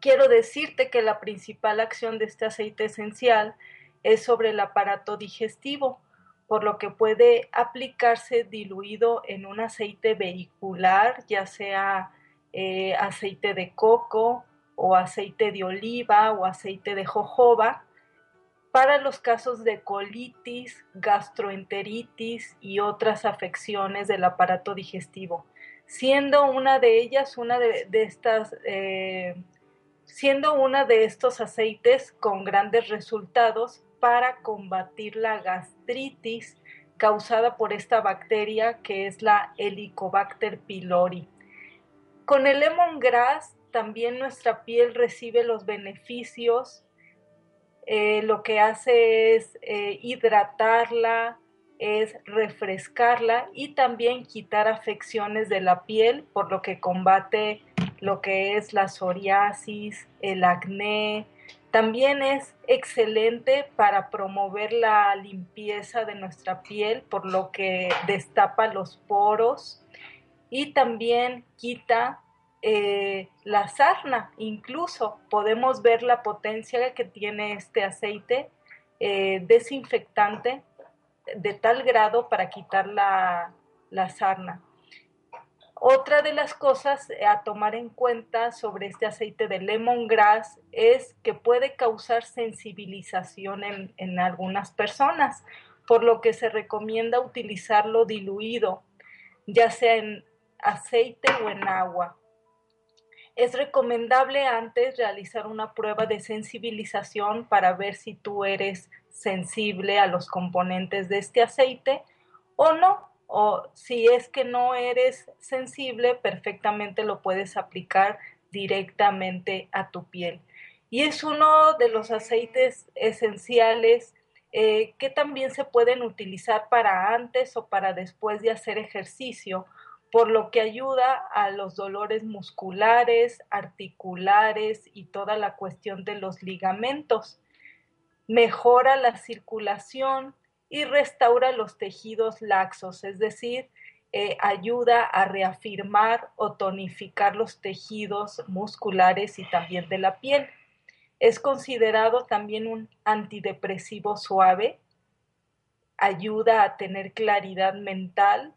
Quiero decirte que la principal acción de este aceite esencial es sobre el aparato digestivo, por lo que puede aplicarse diluido en un aceite vehicular, ya sea eh, aceite de coco o aceite de oliva o aceite de jojoba, para los casos de colitis, gastroenteritis y otras afecciones del aparato digestivo, siendo una de ellas una de, estas eh, siendo una de estos aceites con grandes resultados para combatir la gastritis causada por esta bacteria que es la Helicobacter pylori. Con el lemongrass también nuestra piel recibe los beneficios. Eh, lo que hace es eh, hidratarla, es refrescarla y también quitar afecciones de la piel, por lo que combate lo que es la psoriasis, el acné, también es excelente para promover la limpieza de nuestra piel, por lo que destapa los poros y también quita eh, la sarna. Incluso podemos ver la potencia que tiene este aceite eh, desinfectante de tal grado para quitar la, la sarna. Otra de las cosas a tomar en cuenta sobre este aceite de lemongrass es que puede causar sensibilización en, algunas personas, por lo que se recomienda utilizarlo diluido, ya sea en aceite o en agua. Es recomendable antes realizar una prueba de sensibilización para ver si tú eres sensible a los componentes de este aceite o no o si es que no eres sensible, perfectamente lo puedes aplicar directamente a tu piel. Y es uno de los aceites esenciales eh, que también se pueden utilizar para antes o para después de hacer ejercicio, por lo que ayuda a los dolores musculares, articulares y toda la cuestión de los ligamentos. Mejora la circulación, y restaura los tejidos laxos, es decir, eh, ayuda a reafirmar o tonificar los tejidos musculares y también de la piel. Es considerado también un antidepresivo suave, ayuda a tener claridad mental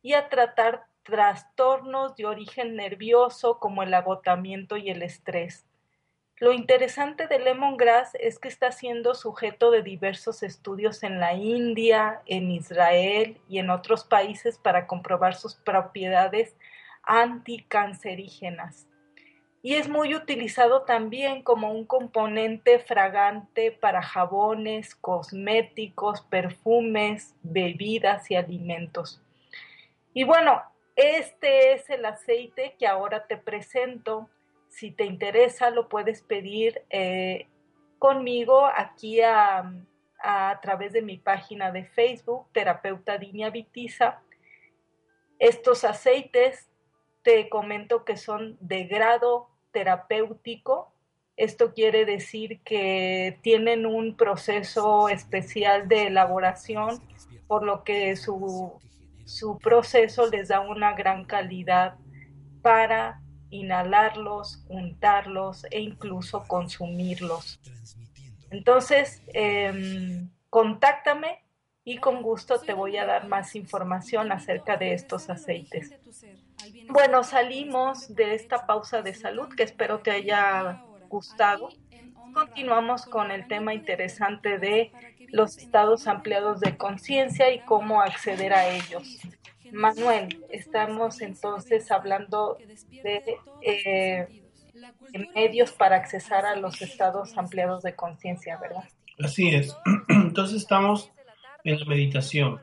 y a tratar trastornos de origen nervioso como el agotamiento y el estrés. Lo interesante de lemongrass es que está siendo sujeto de diversos estudios en la India, en Israel y en otros países para comprobar sus propiedades anticancerígenas. Y es muy utilizado también como un componente fragante para jabones, cosméticos, perfumes, bebidas y alimentos. Y bueno, este es el aceite que ahora te presento si te interesa, lo puedes pedir eh, conmigo aquí a, través de mi página de Facebook, Terapeuta Dinia Vitiza. Estos aceites te comento que son de grado terapéutico. Esto quiere decir que tienen un proceso especial de elaboración, por lo que su, su proceso les da una gran calidad para inhalarlos, untarlos e incluso consumirlos. Entonces, em, contáctame y con gusto te voy a dar más información acerca de estos aceites. Bueno, salimos de esta pausa de salud que espero te haya gustado continuamos con el tema interesante de los estados ampliados de conciencia y cómo acceder a ellos. Manuel, estamos entonces hablando de eh, medios para accesar a los estados ampliados de conciencia, ¿verdad? Así es. Entonces estamos en la meditación.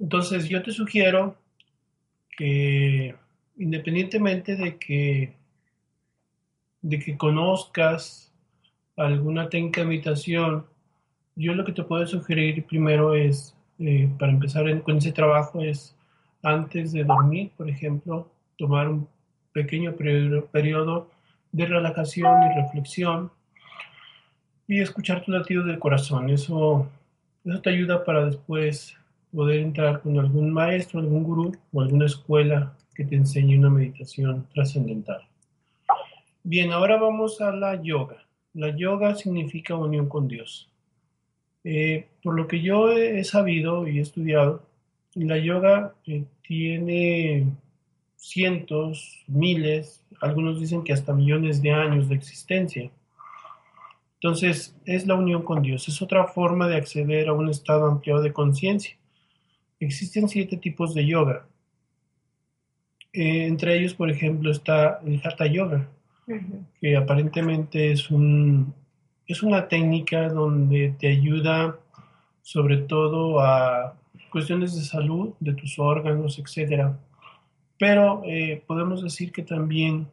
Entonces yo te sugiero que independientemente de que de que conozcas alguna técnica de meditación, yo lo que te puedo sugerir primero es, eh, para empezar con ese trabajo, es antes de dormir, por ejemplo, tomar un pequeño periodo de relajación y reflexión y escuchar tu latido del corazón. Eso, eso te ayuda para después poder entrar con algún maestro, algún gurú o alguna escuela que te enseñe una meditación trascendental. Bien, ahora vamos a la yoga. La yoga significa unión con Dios. Eh, por lo que yo he, sabido y he estudiado, la yoga eh, tiene cientos, miles, algunos dicen que hasta millones de años de existencia. Entonces, es la unión con Dios, es otra forma de acceder a un estado ampliado de conciencia. Existen siete tipos de yoga. Eh, entre ellos, por ejemplo, está el Hatha Yoga, que aparentemente es, un, es una técnica donde te ayuda sobre todo a cuestiones de salud, de tus órganos, etc. Pero eh, podemos decir que también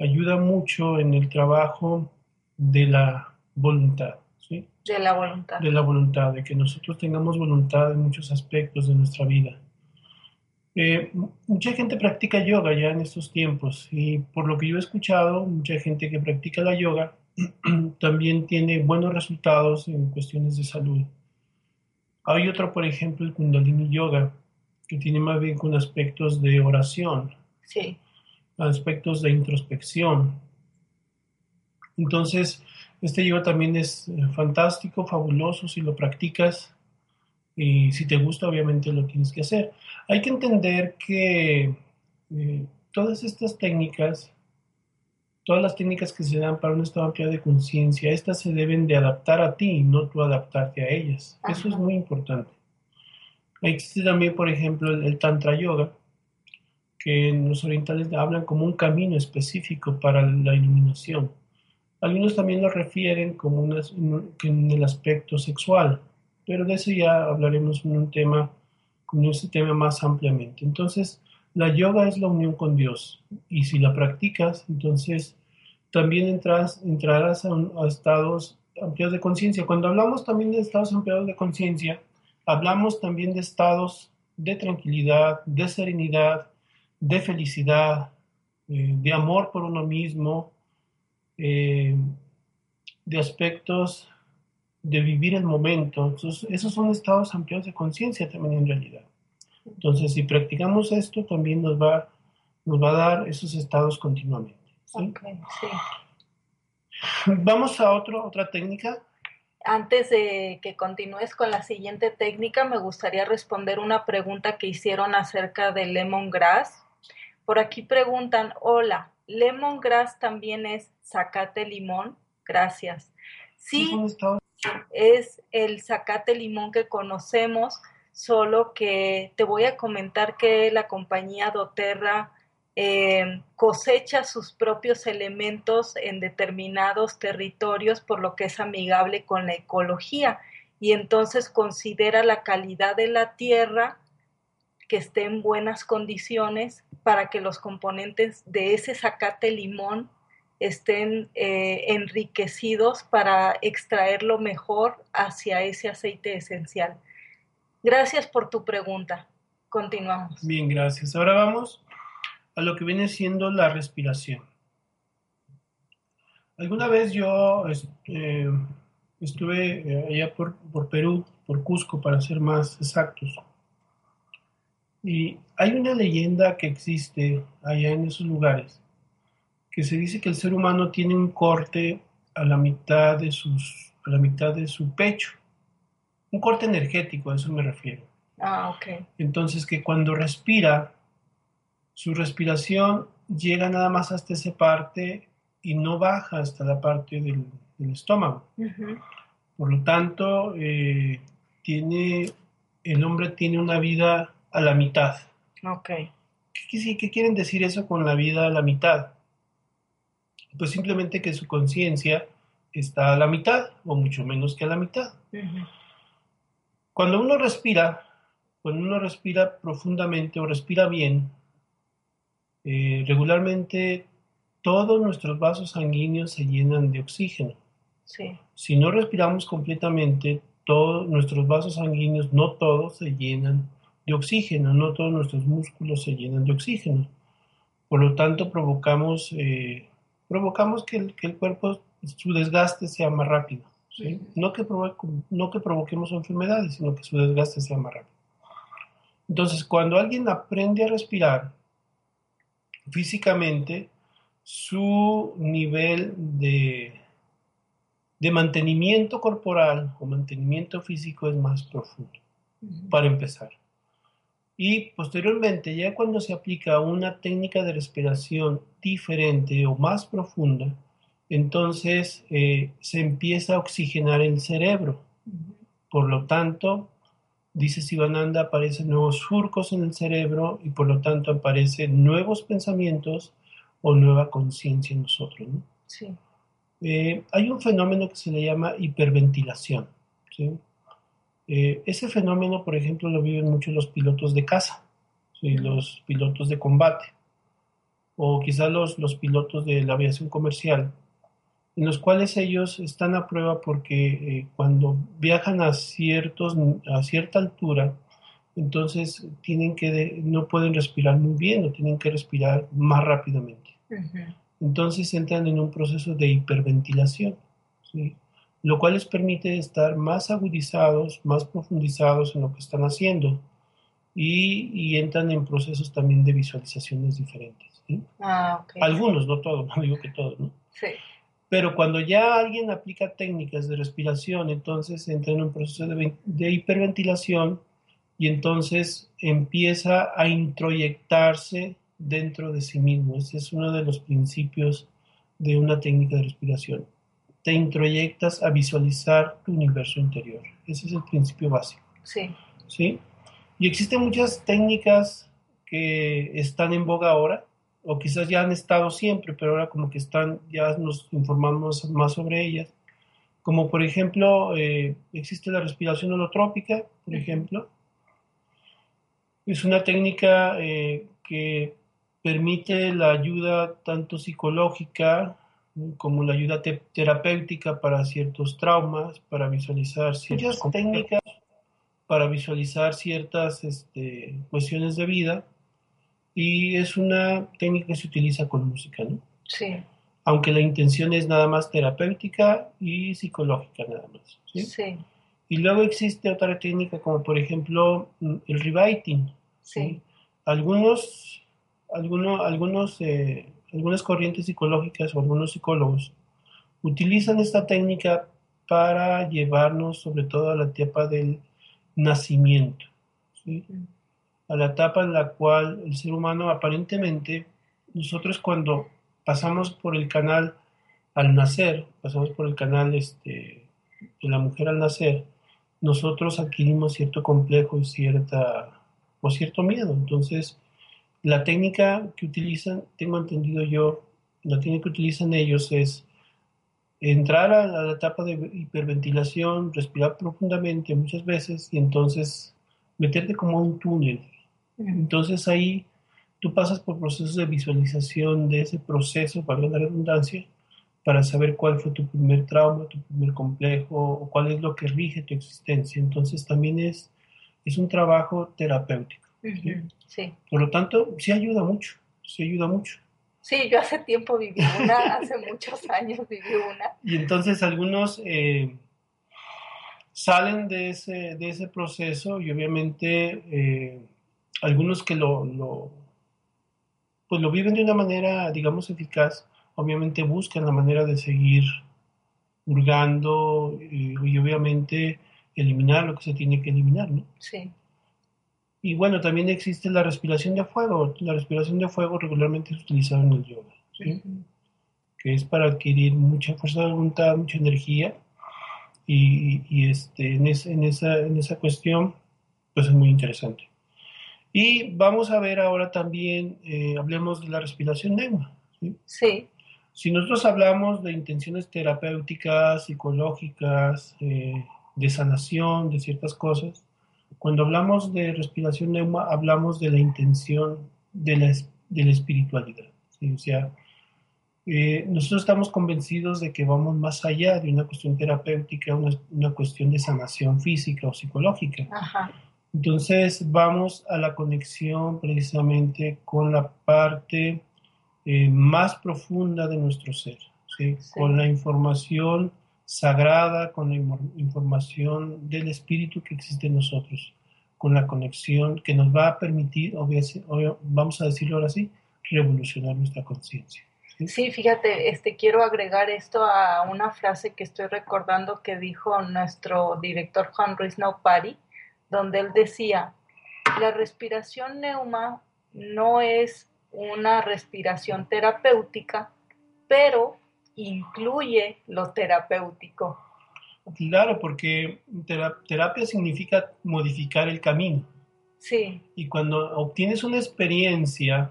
ayuda mucho en el trabajo de la voluntad. ¿sí? De la voluntad. De la voluntad, de que nosotros tengamos voluntad en muchos aspectos de nuestra vida. Eh, mucha gente practica yoga ya en estos tiempos y por lo que yo he escuchado, mucha gente que practica la yoga también tiene buenos resultados en cuestiones de salud. Hay otro, por ejemplo, el Kundalini Yoga, que tiene más bien con aspectos de oración, sí. aspectos de introspección. Entonces, este yoga también es eh, fantástico, fabuloso si lo practicas y si te gusta, obviamente lo tienes que hacer. Hay que entender que eh, todas estas técnicas, todas las técnicas que se dan para un estado amplio de conciencia, estas se deben de adaptar a ti, no tú adaptarte a ellas. Eso es muy importante. Existe también, por ejemplo, el, Tantra Yoga, que los orientales hablan como un camino específico para la iluminación. Algunos también lo refieren como en el aspecto sexual, pero de eso ya hablaremos en un tema, con este tema más ampliamente. Entonces, la yoga es la unión con Dios y si la practicas, entonces también entras, entrarás a, estados amplios de conciencia. Cuando hablamos también de estados ampliados de conciencia, hablamos también de estados de tranquilidad, de serenidad, de felicidad, eh, de amor por uno mismo, eh, de aspectos de vivir el momento. Entonces, esos son estados amplios de conciencia también en realidad. Entonces, si practicamos esto, también nos va, nos va a dar esos estados continuamente. Vamos a otro, otra técnica. Antes de que continúes con la siguiente técnica, me gustaría responder una pregunta que hicieron acerca del lemongrass. Por aquí preguntan, hola, ¿lemongrass también es zacate limón? Gracias. Sí, es el zacate limón que conocemos, solo que te voy a comentar que la compañía doTERRA eh, cosecha sus propios elementos en determinados territorios, por lo que es amigable con la ecología y entonces considera la calidad de la tierra que esté en buenas condiciones para que los componentes de ese zacate limón estén eh, enriquecidos para extraerlo mejor hacia ese aceite esencial. Gracias por tu pregunta. Continuamos. Bien, gracias. Ahora vamos a lo que viene siendo la respiración. Alguna vez yo eh, estuve eh, allá por, por Perú, por Cusco, para ser más exactos. Y hay una leyenda que existe allá en esos lugares que se dice que el ser humano tiene un corte a la mitad de, sus, a la mitad de su pecho. Un corte energético, a eso me refiero. Ah, ok. Entonces que cuando respira, su respiración llega nada más hasta esa parte y no baja hasta la parte del, el estómago. Por lo tanto, eh, tiene, el hombre tiene una vida a la mitad. Ok. ¿Qué, ¿Qué quieren decir eso con la vida a la mitad? Pues simplemente que su conciencia está a la mitad o mucho menos que a la mitad. Cuando uno respira, cuando uno respira profundamente o respira bien, eh, regularmente todos nuestros vasos sanguíneos se llenan de oxígeno. Si no respiramos completamente, todos nuestros vasos sanguíneos, no todos se llenan de oxígeno, no todos nuestros músculos se llenan de oxígeno. Por lo tanto, provocamos, eh, provocamos que el, que el, cuerpo, su desgaste sea más rápido. No, que no que provoquemos enfermedades, sino que su desgaste sea más rápido. Entonces, cuando alguien aprende a respirar físicamente, su nivel de, de mantenimiento corporal o mantenimiento físico es más profundo, para empezar. Y posteriormente, ya cuando se aplica una técnica de respiración diferente o más profunda, entonces eh, se empieza a oxigenar el cerebro. Por lo tanto, dice Sivananda, aparecen nuevos surcos en el cerebro y por lo tanto aparecen nuevos pensamientos o nueva conciencia en nosotros. Sí. Eh, hay un fenómeno que se le llama hiperventilación. ¿sí? Eh, ese fenómeno, por ejemplo, lo viven mucho los pilotos de caza, los pilotos de combate, o quizá los, los pilotos de la aviación comercial, en los cuales ellos están a prueba porque eh, cuando viajan a, ciertos, a cierta altura, entonces tienen que no pueden respirar muy bien o tienen que respirar más rápidamente. Entonces entran en un proceso de hiperventilación. ¿sí? lo cual les permite estar más agudizados, más profundizados en lo que están haciendo y, entran en procesos también de visualizaciones diferentes. Ah, Algunos, no todos, no digo que todos, ¿no? Sí. Pero cuando ya alguien aplica técnicas de respiración, entonces entra en un proceso de, de hiperventilación y entonces empieza a introyectarse dentro de sí mismo. Ese es uno de los principios de una técnica de respiración te introyectas a visualizar tu universo interior. Ese es el principio básico. Sí. ¿Sí? Y existen muchas técnicas que están en boga ahora, o quizás ya han estado siempre, pero ahora como que están, ya nos informamos más sobre ellas. Como por ejemplo, eh, existe la respiración holotrópica, por ejemplo. Es una técnica eh, que permite la ayuda tanto psicológica como la ayuda terapéutica para ciertos traumas, para visualizar ciertas técnicas, para visualizar ciertas este, cuestiones de vida. Y es una técnica que se utiliza con música, ¿no? Sí. Aunque la intención es nada más terapéutica y psicológica, nada más. Sí. Y luego existe otra técnica como por ejemplo el rewriting. Sí. Algunos, algunos, algunos eh, algunas corrientes psicológicas o algunos psicólogos utilizan esta técnica para llevarnos sobre todo a la etapa del nacimiento, a la etapa en la cual el ser humano aparentemente, nosotros cuando pasamos por el canal al nacer, pasamos por el canal este, de la mujer al nacer, nosotros adquirimos cierto complejo y cierta, o cierto miedo. Entonces, la técnica que utilizan, tengo entendido yo, la técnica que utilizan ellos es entrar a la, etapa de hiperventilación, respirar profundamente muchas veces y entonces meterte como un túnel. Entonces ahí tú pasas por procesos de visualización de ese proceso, para la redundancia, para saber cuál fue tu primer trauma, tu primer complejo, o cuál es lo que rige tu existencia. Entonces también es, es un trabajo terapéutico. ¿sí? Por lo tanto, sí ayuda mucho, sí ayuda mucho. Sí, yo hace tiempo viví una, hace muchos años viví una. Y entonces algunos eh, salen de ese, de ese proceso y obviamente eh, algunos que lo, lo, pues lo viven de una manera, digamos, eficaz, obviamente buscan la manera de seguir hurgando y, y obviamente eliminar lo que se tiene que eliminar, ¿no? Sí. Y bueno, también existe la respiración de fuego. La respiración de fuego regularmente es utilizada en el yoga. que es para adquirir mucha fuerza de voluntad, mucha energía. Y, este, en, en, esa, en esa cuestión, pues es muy interesante. Y vamos a ver ahora también, eh, hablemos de la respiración neuma. ¿sí? Si nosotros hablamos de intenciones terapéuticas, psicológicas, eh, de sanación, de ciertas cosas, cuando hablamos de respiración neuma, hablamos de la intención de la, de la espiritualidad. O sea, eh, nosotros estamos convencidos de que vamos más allá de una cuestión terapéutica, una, una cuestión de sanación física o psicológica. Entonces vamos a la conexión precisamente con la parte eh, más profunda de nuestro ser, con la información sagrada, con la información del espíritu que existe en nosotros, con la conexión que nos va a permitir, vamos a decirlo ahora sí, revolucionar nuestra conciencia. ¿sí? fíjate, este, quiero agregar esto a una frase que estoy recordando que dijo nuestro director Juan Ruiz Naupari, donde él decía, la respiración neuma no es una respiración terapéutica, pero incluye lo terapéutico. Claro, porque terapia significa modificar el camino. Sí. Y cuando obtienes una experiencia,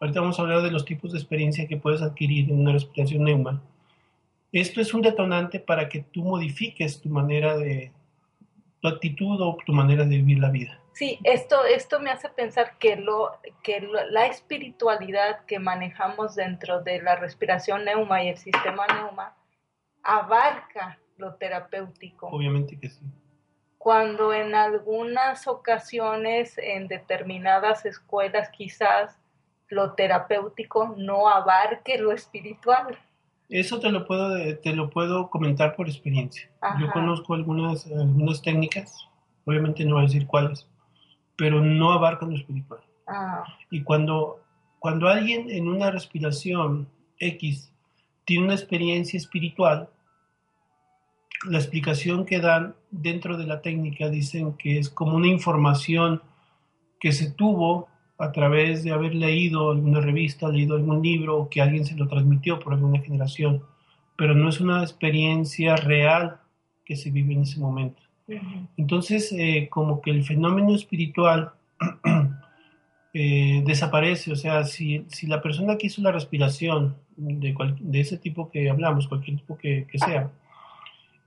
ahorita vamos a hablar de los tipos de experiencia que puedes adquirir en una respiración neuma, esto es un detonante para que tú modifiques tu manera de, tu actitud o tu manera de vivir la vida. Sí, esto, esto me hace pensar que, lo, que la espiritualidad que manejamos dentro de la respiración neuma y el sistema neuma abarca lo terapéutico. Obviamente que sí. Cuando en algunas ocasiones, en determinadas escuelas, quizás lo terapéutico no abarque lo espiritual. Eso te lo puedo, te lo puedo comentar por experiencia. Yo conozco algunas, algunas técnicas, obviamente no voy a decir cuáles, pero no abarcan lo espiritual. Ah. Y cuando, cuando alguien en una respiración X tiene una experiencia espiritual, la explicación que dan dentro de la técnica dicen que es como una información que se tuvo a través de haber leído alguna revista, leído algún libro que alguien se lo transmitió por alguna generación, pero no es una experiencia real que se vive en ese momento. Entonces, eh, como que el fenómeno espiritual eh, desaparece, o sea, si, si, la persona que hizo la respiración de, de ese tipo que hablamos, cualquier tipo que, que, sea,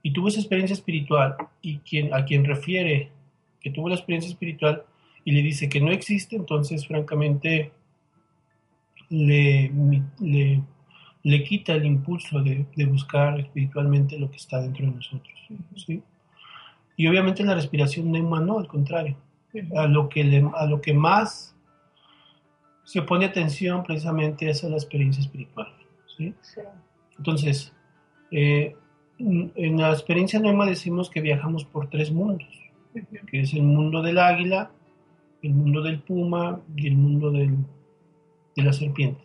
y tuvo esa experiencia espiritual, y quien, a quien refiere que tuvo la experiencia espiritual y le dice que no existe, entonces francamente le, le, le quita el impulso de, de, buscar espiritualmente lo que está dentro de nosotros. ¿sí? Y obviamente la respiración neuma no, al contrario. A lo que, a lo que más se pone atención precisamente es a la experiencia espiritual. ¿sí? Entonces, eh, en la experiencia neuma decimos que viajamos por tres mundos, que es el mundo del águila, el mundo del puma y el mundo del, de la serpiente,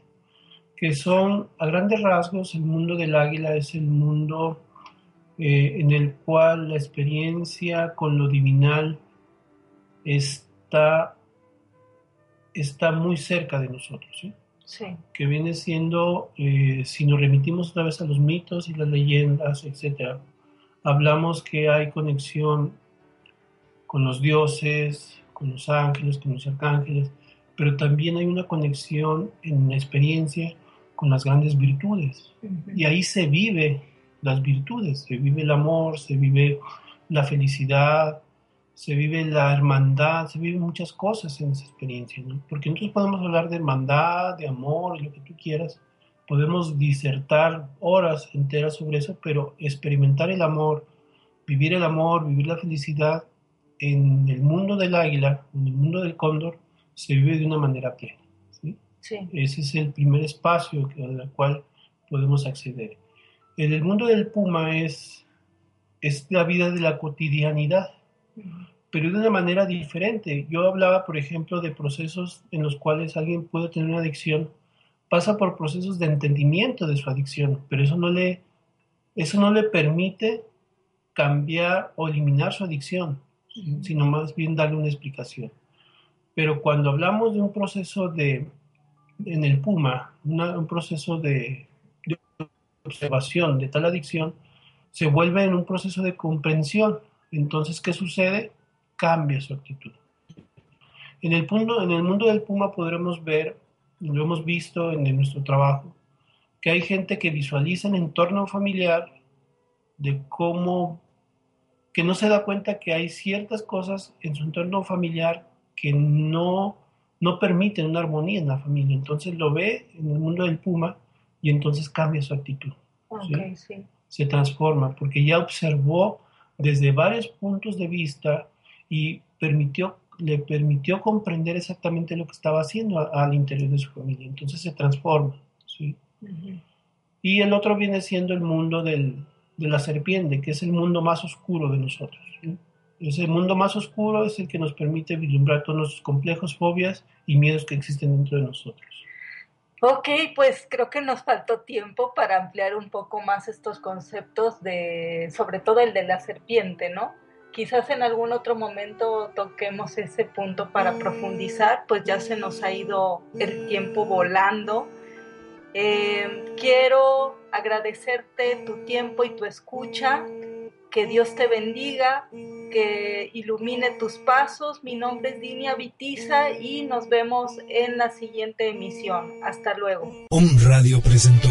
que son a grandes rasgos, el mundo del águila es el mundo eh, en el cual la experiencia con lo divinal está, está muy cerca de nosotros. ¿sí? Que viene siendo, eh, si nos remitimos otra vez a los mitos y las leyendas, etc., hablamos que hay conexión con los dioses, con los ángeles, con los arcángeles, pero también hay una conexión en la experiencia con las grandes virtudes. Y ahí se vive las virtudes, se vive el amor, se vive la felicidad, se vive la hermandad, se viven muchas cosas en esa experiencia, ¿no? Porque nosotros podemos hablar de hermandad, de amor, lo que tú quieras, podemos disertar horas enteras sobre eso, pero experimentar el amor, vivir el amor, vivir la felicidad en el mundo del águila, en el mundo del cóndor, se vive de una manera plena. ¿sí? Ese es el primer espacio al cual podemos acceder. En el mundo del puma es, es la vida de la cotidianidad, pero de una manera diferente. Yo hablaba, por ejemplo, de procesos en los cuales alguien puede tener una adicción, pasa por procesos de entendimiento de su adicción, pero eso no le, eso no le permite cambiar o eliminar su adicción, sino más bien darle una explicación. Pero cuando hablamos de un proceso de, en el Puma, un proceso de observación de tal adicción, se vuelve en un proceso de comprensión. Entonces, ¿qué sucede? Cambia su actitud. En el, mundo, en el mundo del Puma podremos ver, lo hemos visto en, nuestro trabajo, que hay gente que visualiza en entorno familiar de cómo, que no se da cuenta que hay ciertas cosas en su entorno familiar que no, no permiten una armonía en la familia. Entonces lo ve en el mundo del Puma y entonces cambia su actitud. ¿sí? Se transforma porque ya observó desde varios puntos de vista y permitió le permitió comprender exactamente lo que estaba haciendo al interior de su familia. Entonces se transforma. ¿sí? Y el otro viene siendo el mundo del, de la serpiente, que es el mundo más oscuro de nosotros. Ese mundo más oscuro es el que nos permite vislumbrar todos los complejos, fobias y miedos que existen dentro de nosotros. Ok, pues creo que nos faltó tiempo para ampliar un poco más estos conceptos de, sobre todo el de la serpiente, ¿no? quizás en algún otro momento toquemos ese punto para profundizar, pues ya se nos ha ido el tiempo volando. Eh, quiero agradecerte tu tiempo y tu escucha, que Dios te bendiga, que ilumine tus pasos. Mi nombre es Dinia Vitiza y nos vemos en la siguiente emisión. Hasta luego. Un Radio presentó.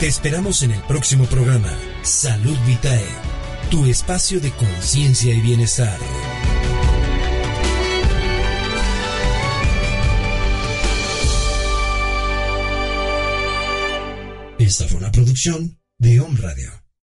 Te esperamos en el próximo programa, Salud Vitae, tu espacio de conciencia y bienestar. Esta fue una producción de Home Radio.